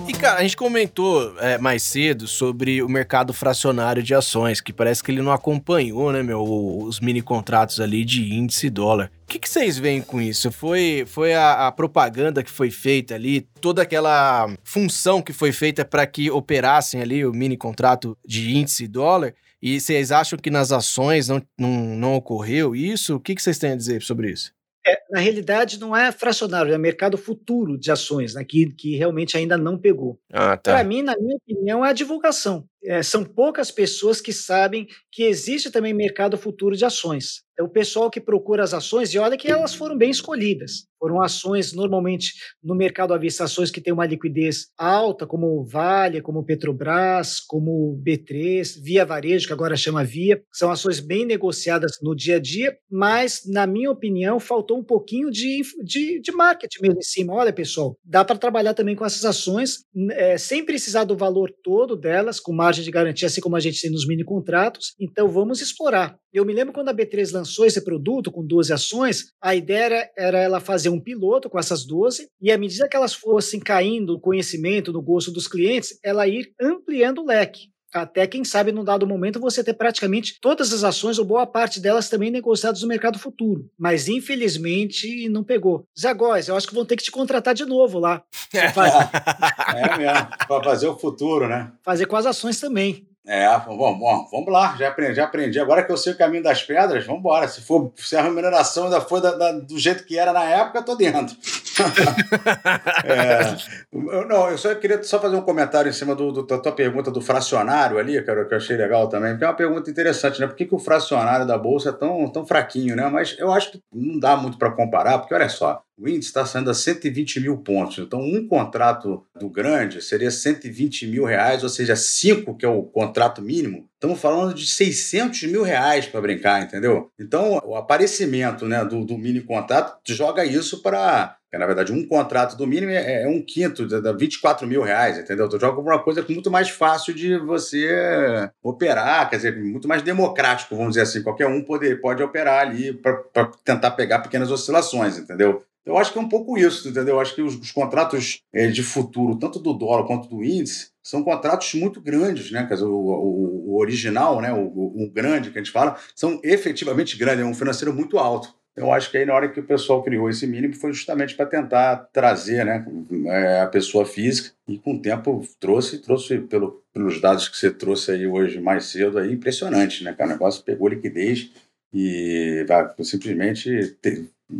E, cara, a gente comentou é, mais cedo sobre o mercado fracionário de ações, que parece que ele não acompanhou, né, meu, os mini contratos ali de índice dólar. O que, vocês veem com isso? Foi, foi a, a, propaganda que foi feita ali, toda aquela função que foi feita para que operassem ali o mini contrato de índice dólar? E vocês acham que nas ações não, não, não ocorreu isso? O que vocês têm a dizer sobre isso? É, na realidade, não é fracionário, é mercado futuro de ações, né, que, que realmente ainda não pegou. Ah, tá. Para mim, na minha opinião, é a divulgação. É, são poucas pessoas que sabem que existe também mercado futuro de ações. É o pessoal que procura as ações, e olha que elas foram bem escolhidas. Foram ações, normalmente, no mercado à vista, ações que têm uma liquidez alta, como Vale, como Petrobras, como B3, Via Varejo, que agora chama Via. São ações bem negociadas no dia a dia, mas, na minha opinião, faltou um pouquinho de, de, de marketing mesmo em cima. Olha, pessoal, dá para trabalhar também com essas ações, é, sem precisar do valor todo delas, com margem de garantia, assim como a gente tem nos mini contratos. Então, vamos explorar. Eu me lembro quando a B3 lançou esse produto com 12 ações, a ideia era, ela fazer um piloto com essas 12 e à medida que elas fossem caindo no conhecimento, no gosto dos clientes, ela ir ampliando o leque. Até, quem sabe, num dado momento, você ter praticamente todas as ações, ou boa parte delas, também negociadas no mercado futuro. Mas, infelizmente, não pegou. Zé Góes, eu acho que vão ter que te contratar de novo lá. é mesmo, para fazer o futuro, né? Fazer com as ações também. É, bom, bom, vamos lá, já aprendi, já aprendi. Agora que eu sei o caminho das pedras, vamos embora. Se, for, se a remuneração ainda for da, da, do jeito que era na época, eu tô dentro. é, eu, não, eu só queria só fazer um comentário em cima do, do, da tua pergunta do fracionário ali, cara, que eu achei legal também, porque é uma pergunta interessante, né? Por que, que o fracionário da Bolsa é tão, tão fraquinho, né? Mas eu acho que não dá muito para comparar, porque olha só, o índice está saindo a 120 mil pontos. Então, um contrato do grande seria 120 mil reais, ou seja, cinco, que é o contrato mínimo. Estamos falando de 600 mil reais para brincar, entendeu? Então, o aparecimento né, do, do mini contrato joga isso para na verdade, um contrato do mínimo é, é um quinto, dá 24 mil reais, entendeu? Tu joga uma coisa muito mais fácil de você operar, quer dizer, muito mais democrático, vamos dizer assim. Qualquer um pode, pode operar ali para tentar pegar pequenas oscilações, entendeu? Eu acho que é um pouco isso, entendeu? Eu acho que os, os contratos é, de futuro, tanto do dólar quanto do índice, são contratos muito grandes, né? Quer dizer, o, o, o original, né? O, o, grande que a gente fala, são efetivamente grandes, é um financeiro muito alto. Eu acho que aí na hora que o pessoal criou esse mínimo foi justamente para tentar trazer né, é, a pessoa física e com o tempo trouxe, trouxe pelo, pelos dados que você trouxe aí hoje mais cedo, aí, impressionante, né? Cara? O negócio pegou liquidez e vai, simplesmente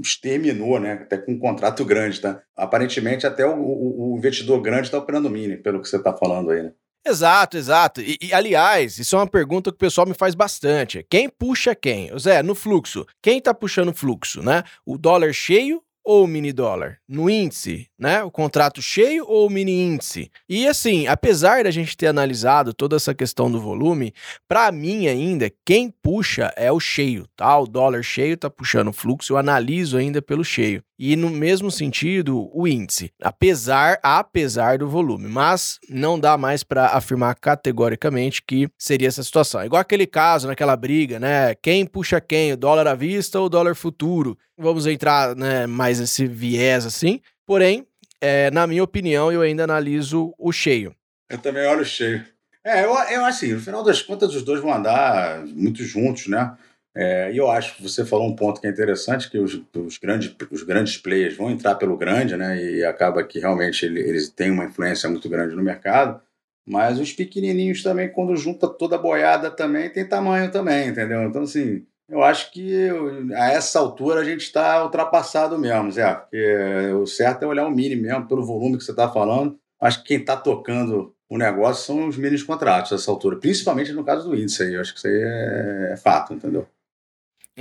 exterminou, né? Até com um contrato grande, tá? Aparentemente, até o, o, o investidor grande está operando mini, pelo que você está falando aí, né? Exato, exato. E, e, aliás, isso é uma pergunta que o pessoal me faz bastante. Quem puxa quem? Zé, no fluxo, quem tá puxando o fluxo, né? O dólar cheio ou mini dólar? No índice, né? O contrato cheio ou mini índice? E assim, apesar da gente ter analisado toda essa questão do volume, para mim ainda, quem puxa é o cheio, tá? O dólar cheio tá puxando o fluxo, eu analiso ainda pelo cheio. E no mesmo sentido, o índice, apesar apesar do volume, mas não dá mais para afirmar categoricamente que seria essa situação. Igual aquele caso, naquela briga, né? Quem puxa quem, o dólar à vista ou o dólar futuro? Vamos entrar, né, mais nesse viés assim. Porém, é, na minha opinião, eu ainda analiso o cheio. Eu também olho o cheio. É, eu, eu assim, no final das contas, os dois vão andar muito juntos, né? É, e eu acho que você falou um ponto que é interessante, que os, os, grandes, os grandes players vão entrar pelo grande, né? E acaba que realmente eles têm uma influência muito grande no mercado. Mas os pequenininhos também, quando junta toda a boiada também, tem tamanho também, entendeu? Então, assim, eu acho que a essa altura a gente está ultrapassado mesmo, Zé. Porque o certo é olhar o mini mesmo, pelo volume que você está falando. Acho que quem está tocando o negócio são os mini contratos nessa altura, principalmente no caso do índice aí. Eu acho que isso aí é, é fato, entendeu?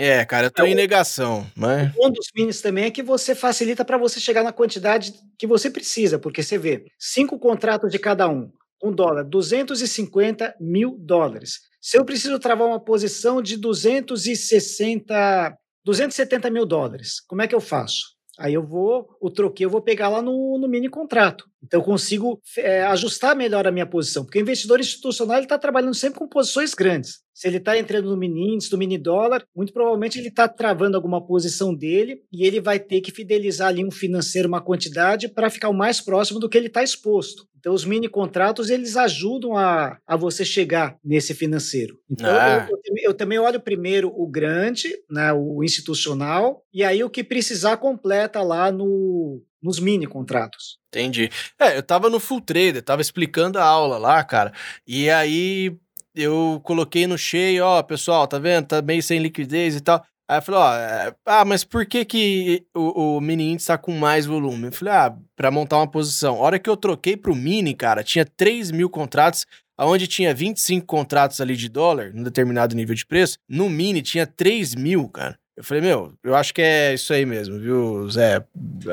É, cara, eu tô em negação, mas... Um dos minis também é que você facilita para você chegar na quantidade que você precisa, porque você vê, cinco contratos de cada um, um dólar, 250 mil dólares. Se eu preciso travar uma posição de 260, 270 mil dólares, como é que eu faço? Aí eu vou, o troquei eu vou pegar lá no, no mini contrato. Então eu consigo é, ajustar melhor a minha posição, porque o investidor institucional está trabalhando sempre com posições grandes. Se ele está entrando no mini índice, no mini dólar, muito provavelmente ele está travando alguma posição dele e ele vai ter que fidelizar ali um financeiro, uma quantidade, para ficar o mais próximo do que ele está exposto. Então, os mini contratos eles ajudam a, a você chegar nesse financeiro. Então, ah. eu, eu, eu, também olho primeiro o grande, né, o institucional, e aí o que precisar completa lá no, nos mini contratos. Entendi. É, eu tava no Full Trader, tava explicando a aula lá, cara, e aí eu coloquei no cheio, ó, pessoal, tá vendo? Tá meio sem liquidez e tal. Aí eu falei, ó, é, ah, mas por que que o, o mini índice tá com mais volume? Eu falei, ah, pra montar uma posição. A hora que eu troquei pro mini, cara, tinha 3 mil contratos, onde tinha 25 contratos ali de dólar, num determinado nível de preço. No mini tinha 3 mil, cara. Eu falei, meu, eu acho que é isso aí mesmo, viu, Zé?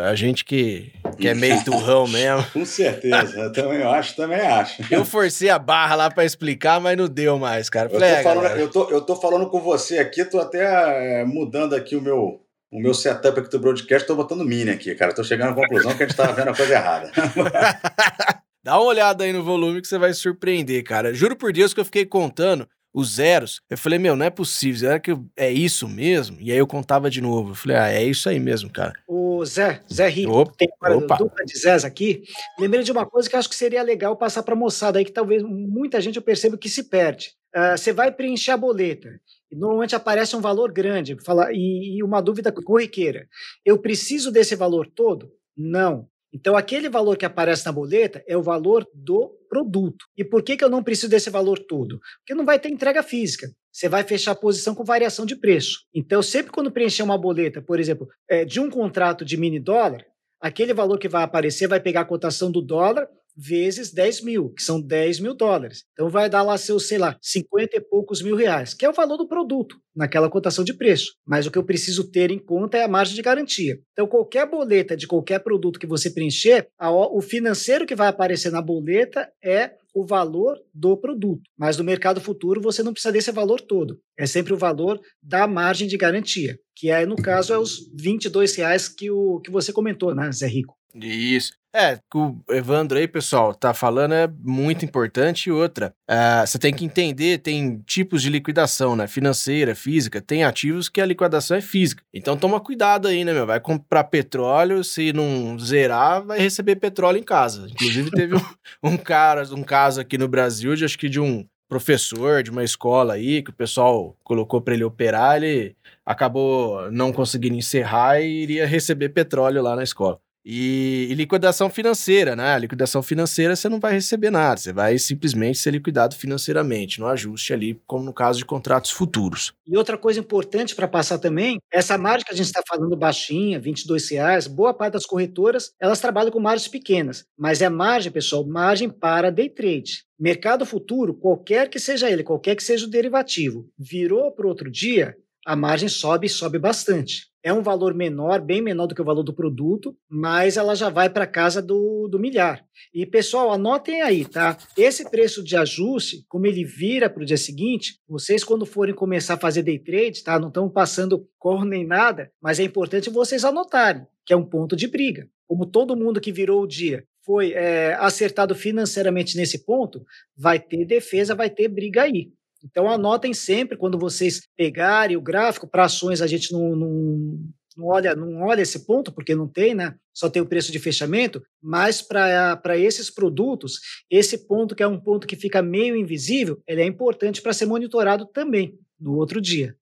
A gente que, que é meio turrão mesmo. Com certeza, eu também acho, também acho. Eu forcei a barra lá para explicar, mas não deu mais, cara. Falei, eu, tô é, falando, eu, tô, eu tô falando com você aqui, tô até é, mudando aqui o meu, o meu setup aqui do broadcast, tô botando mini aqui, cara. Tô chegando à conclusão que a gente tava vendo a coisa errada. Dá uma olhada aí no volume que você vai se surpreender, cara. Juro por Deus que eu fiquei contando os zeros. Eu falei, meu, não é possível, será que é isso mesmo? E aí eu contava de novo. Eu falei, ah, é isso aí mesmo, cara. O Zé, Zé Rico, opa, tem uma dupla de Zés aqui. Lembrei de uma coisa que acho que seria legal passar para moçada aí, que talvez muita gente eu percebo que se perde. Uh, você vai preencher a boleta. E normalmente aparece um valor grande fala, e, e uma dúvida corriqueira. Eu preciso desse valor todo? Não. Então, aquele valor que aparece na boleta é o valor do produto. E por que, que eu não preciso desse valor todo? Porque não vai ter entrega física. Você vai fechar a posição com variação de preço. Então, sempre quando preencher uma boleta, por exemplo, é, de um contrato de mini dólar, aquele valor que vai aparecer vai pegar a cotação do dólar vezes 10 mil, que são 10 mil dólares. Então vai dar lá seus, sei lá, 50 e poucos mil reais, que é o valor do produto naquela cotação de preço. Mas o que eu preciso ter em conta é a margem de garantia. Então qualquer boleta de qualquer produto que você preencher, a, o financeiro que vai aparecer na boleta é o valor do produto. Mas no mercado futuro você não precisa desse valor todo. É sempre o valor da margem de garantia, que é, no caso, é os 22 reais que, o, que você comentou, né, Zé Rico? Isso. É, o Evandro aí, pessoal, tá falando é muito importante. E outra, uh, você tem que entender, tem tipos de liquidação, né? Financeira, física. Tem ativos que a liquidação é física. Então toma cuidado aí, né, meu? Vai comprar petróleo, se não zerar, vai receber petróleo em casa. Inclusive, teve um, um cara, um caso aqui no Brasil, de acho que de um professor de uma escola aí, que o pessoal colocou para ele operar, ele acabou não conseguindo encerrar e iria receber petróleo lá na escola. E, e, liquidação financeira, né? liquidação financeira você não vai receber nada, você vai simplesmente ser liquidado financeiramente, no ajuste ali, como no caso de contratos futuros. E outra coisa importante para passar também, essa margem que a gente está falando baixinha, 22 reais, boa parte das corretoras, elas trabalham com margens pequenas, mas é margem, pessoal, margem para day trade. Mercado futuro, qualquer que seja ele, qualquer que seja o derivativo, virou para outro dia, a margem sobe sobe bastante. É um valor menor, bem menor do que o valor do produto, mas ela já vai para casa do, do milhar. E, pessoal, anotem aí, tá? Esse preço de ajuste, como ele vira para o dia seguinte, vocês, quando forem começar a fazer day trade, tá? Não estão passando cor nem nada, mas é importante vocês anotarem, que é um ponto de briga. Como todo mundo que virou o dia foi é, acertado financeiramente nesse ponto, vai ter defesa, vai ter briga aí. Então anotem sempre quando vocês pegarem o gráfico para ações, a gente não, não, não, olha, não olha esse ponto, porque não tem, né? Só tem o preço de fechamento, mas para esses produtos, esse ponto que é um ponto que fica meio invisível, ele é importante para ser monitorado também no outro dia.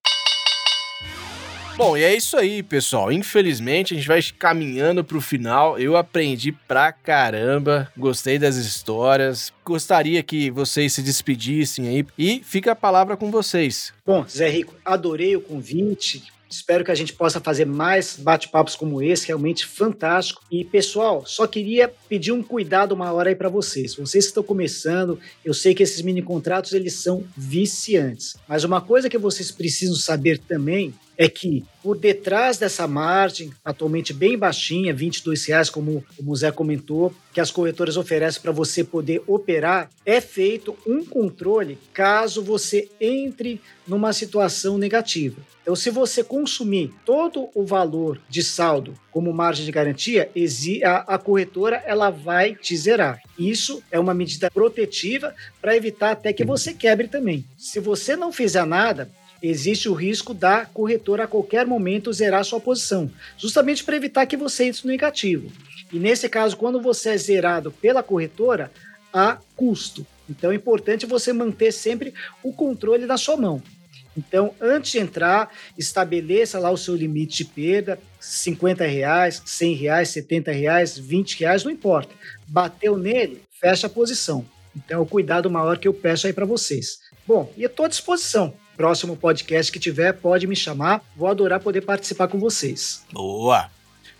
Bom, e é isso aí, pessoal. Infelizmente, a gente vai caminhando pro final. Eu aprendi pra caramba, gostei das histórias. Gostaria que vocês se despedissem aí e fica a palavra com vocês. Bom, Zé Rico, adorei o convite. Espero que a gente possa fazer mais bate-papos como esse, realmente fantástico. E pessoal, só queria pedir um cuidado uma hora aí para vocês. Vocês que estão começando, eu sei que esses mini contratos eles são viciantes. Mas uma coisa que vocês precisam saber também é que por detrás dessa margem, atualmente bem baixinha, 22 reais, como o Zé comentou, que as corretoras oferecem para você poder operar, é feito um controle caso você entre numa situação negativa. Então, se você consumir todo o valor de saldo como margem de garantia, a, corretora ela vai te zerar. Isso é uma medida protetiva para evitar até que você quebre também. Se você não fizer nada, existe o risco da corretora a qualquer momento zerar sua posição, justamente para evitar que você entre no negativo. E nesse caso, quando você é zerado pela corretora, há custo. Então é importante você manter sempre o controle na sua mão. Então, antes de entrar, estabeleça lá o seu limite de perda, 50 reais, 100 reais, 70 reais, 20 reais, não importa. Bateu nele, fecha a posição. Então, o cuidado maior que eu peço aí para vocês. Bom, e estou à disposição. Próximo podcast que tiver, pode me chamar. Vou adorar poder participar com vocês. Boa!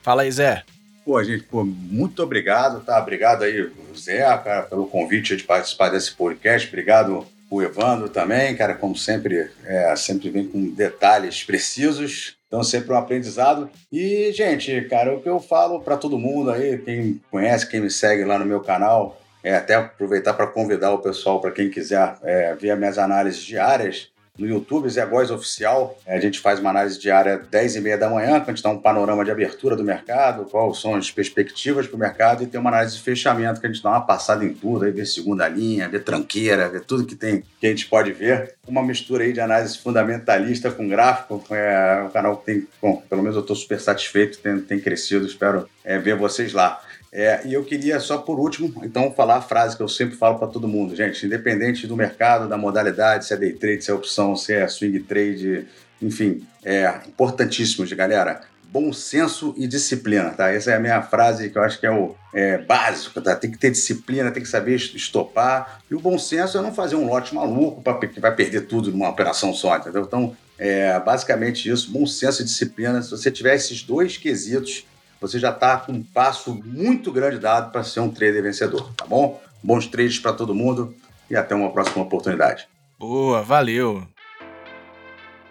Fala aí, Zé. Pô, gente, pô, muito obrigado, tá? Obrigado aí, Zé, cara, pelo convite de participar desse podcast. Obrigado o Evandro também, cara, como sempre, é, sempre vem com detalhes precisos. Então, sempre um aprendizado. E, gente, cara, o que eu falo para todo mundo aí, quem conhece, quem me segue lá no meu canal, é até aproveitar para convidar o pessoal, para quem quiser é, ver minhas análises diárias no YouTube, Zé Góis Oficial. A gente faz uma análise diária às 10 e meia da manhã, que a gente dá um panorama de abertura do mercado, quais são as perspectivas para o mercado, e tem uma análise de fechamento, que a gente dá uma passada em tudo, aí vê segunda linha, vê tranqueira, vê tudo que tem que a gente pode ver. Uma mistura aí de análise fundamentalista com gráfico. É um canal que tem, bom, pelo menos eu estou super satisfeito, tem, tem crescido, espero é, ver vocês lá. É, e eu queria só por último, então, falar a frase que eu sempre falo para todo mundo, gente, independente do mercado, da modalidade, se é day trade, se é opção, se é swing trade, enfim, é importantíssimo, galera. Bom senso e disciplina, tá? Essa é a minha frase que eu acho que é o é, básico, tá? Tem que ter disciplina, tem que saber estopar. E o bom senso é não fazer um lote maluco pra, que vai perder tudo numa operação só, entendeu? Então, é basicamente isso, bom senso e disciplina. Se você tiver esses dois quesitos, você já está com um passo muito grande dado para ser um trader vencedor, tá bom? Bons trades para todo mundo e até uma próxima oportunidade. Boa, valeu.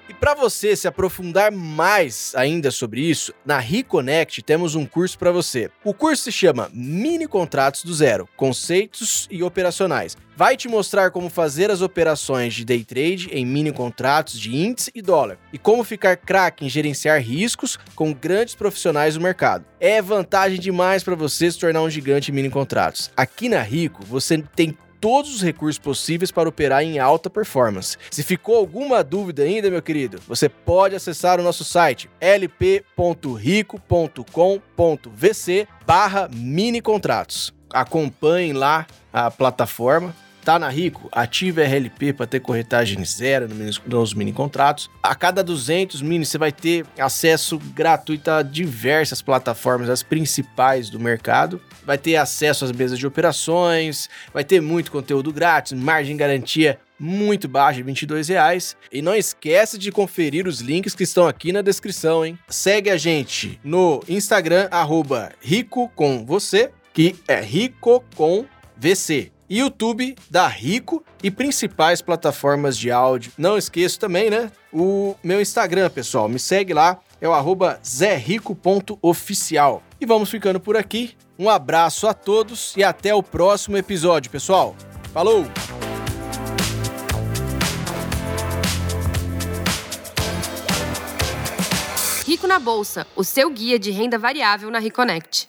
E para você se aprofundar mais ainda sobre isso, na Reconnect temos um curso para você. O curso se chama Mini Contratos do Zero: Conceitos e Operacionais. Vai te mostrar como fazer as operações de day trade em mini contratos de índice e dólar e como ficar craque em gerenciar riscos com grandes profissionais do mercado. É vantagem demais para você se tornar um gigante em mini contratos. Aqui na Rico você tem todos os recursos possíveis para operar em alta performance. Se ficou alguma dúvida ainda, meu querido, você pode acessar o nosso site lp.rico.com.vc barra mini contratos. Acompanhem lá a plataforma Tá na Rico? Ative RLP para ter corretagem zero nos mini contratos. A cada 200 mini você vai ter acesso gratuito a diversas plataformas, as principais do mercado. Vai ter acesso às mesas de operações, vai ter muito conteúdo grátis, margem garantia muito baixa, 22 reais. E não esquece de conferir os links que estão aqui na descrição, hein? Segue a gente no Instagram, arroba rico com você, que é rico com VC. YouTube da Rico e principais plataformas de áudio. Não esqueço também, né? O meu Instagram, pessoal. Me segue lá, é o arroba zerrico.oficial. E vamos ficando por aqui. Um abraço a todos e até o próximo episódio, pessoal. Falou! Rico na Bolsa, o seu guia de renda variável na Reconnect.